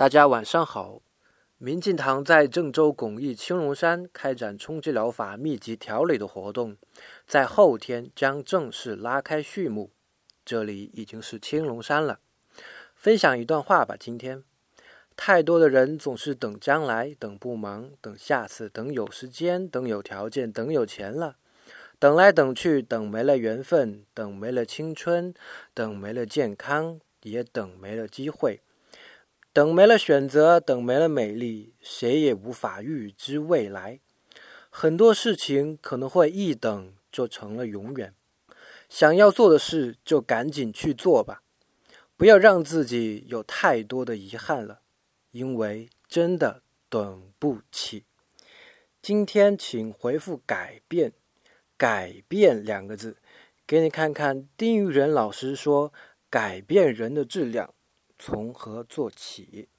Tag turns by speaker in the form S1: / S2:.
S1: 大家晚上好。民进党在郑州巩义青龙山开展冲击疗法密集调理的活动，在后天将正式拉开序幕。这里已经是青龙山了。分享一段话吧。今天，太多的人总是等将来，等不忙，等下次，等有时间，等有条件，等有钱了。等来等去，等没了缘分，等没了青春，等没了健康，也等没了机会。等没了选择，等没了美丽，谁也无法预知未来。很多事情可能会一等就成了永远。想要做的事就赶紧去做吧，不要让自己有太多的遗憾了，因为真的等不起。今天请回复“改变”，“改变”两个字，给你看看丁玉仁老师说改变人的质量。从何做起？